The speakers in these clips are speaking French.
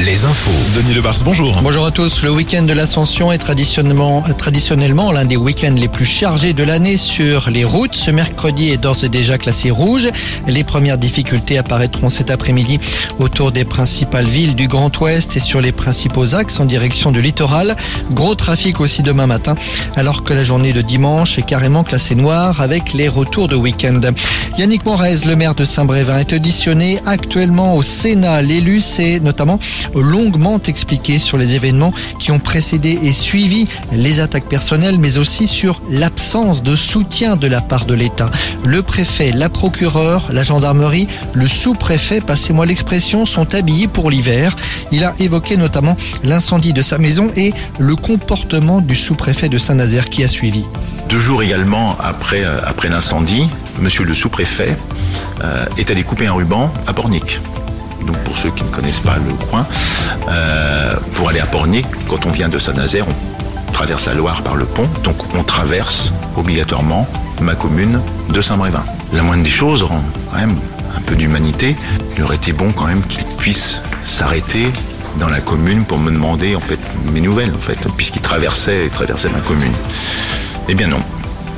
les infos. Denis Lebars, bonjour. Bonjour à tous. Le week-end de l'Ascension est traditionnellement, traditionnellement l'un des week-ends les plus chargés de l'année sur les routes. Ce mercredi est d'ores et déjà classé rouge. Les premières difficultés apparaîtront cet après-midi autour des principales villes du Grand Ouest et sur les principaux axes en direction du littoral. Gros trafic aussi demain matin, alors que la journée de dimanche est carrément classée noire avec les retours de week-end. Yannick Morez, le maire de Saint-Brévin, est auditionné actuellement au Sénat. L'élu s'est notamment longuement expliqué sur les événements qui ont précédé et suivi les attaques personnelles, mais aussi sur l'absence de soutien de la part de l'État. Le préfet, la procureure, la gendarmerie, le sous-préfet, passez-moi l'expression, sont habillés pour l'hiver. Il a évoqué notamment l'incendie de sa maison et le comportement du sous-préfet de Saint-Nazaire qui a suivi. Deux jours également après, euh, l'incendie, monsieur le sous-préfet euh, est allé couper un ruban à Pornic. Donc pour ceux qui ne connaissent pas le coin, euh, pour aller à Pornic, quand on vient de Saint-Nazaire, on traverse la Loire par le pont, donc on traverse obligatoirement ma commune de Saint-Brévin. La moindre des choses rend quand même un peu d'humanité. Il aurait été bon quand même qu'il puisse s'arrêter dans la commune pour me demander en fait mes nouvelles en fait, puisqu'il traversait, traversait ma commune. Eh bien non,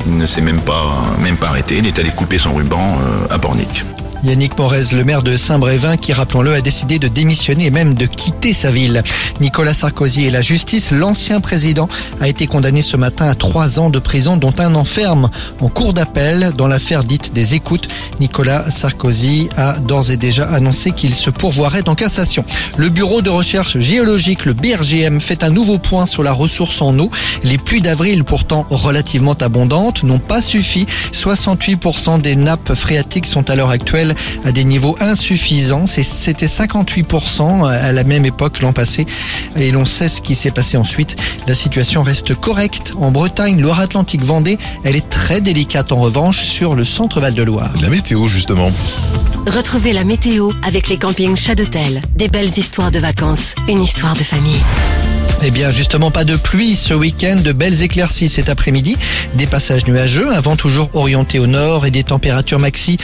il ne s'est même pas, même pas arrêté, il est allé couper son ruban euh, à Pornic. Yannick Morez, le maire de Saint-Brévin, qui, rappelons-le, a décidé de démissionner et même de quitter sa ville. Nicolas Sarkozy et la justice, l'ancien président, a été condamné ce matin à trois ans de prison, dont un enferme en cours d'appel dans l'affaire dite des écoutes. Nicolas Sarkozy a d'ores et déjà annoncé qu'il se pourvoirait en cassation. Le bureau de recherche géologique, le BRGM, fait un nouveau point sur la ressource en eau. Les pluies d'avril, pourtant relativement abondantes, n'ont pas suffi. 68% des nappes phréatiques sont à l'heure actuelle à des niveaux insuffisants. C'était 58% à la même époque l'an passé. Et l'on sait ce qui s'est passé ensuite. La situation reste correcte en Bretagne, Loire-Atlantique, Vendée. Elle est très délicate en revanche sur le centre Val-de-Loire. La météo, justement. Retrouvez la météo avec les campings Chadotel. Des belles histoires de vacances, une histoire de famille. Eh bien, justement, pas de pluie ce week-end, de belles éclaircies cet après-midi, des passages nuageux, un vent toujours orienté au nord et des températures maxi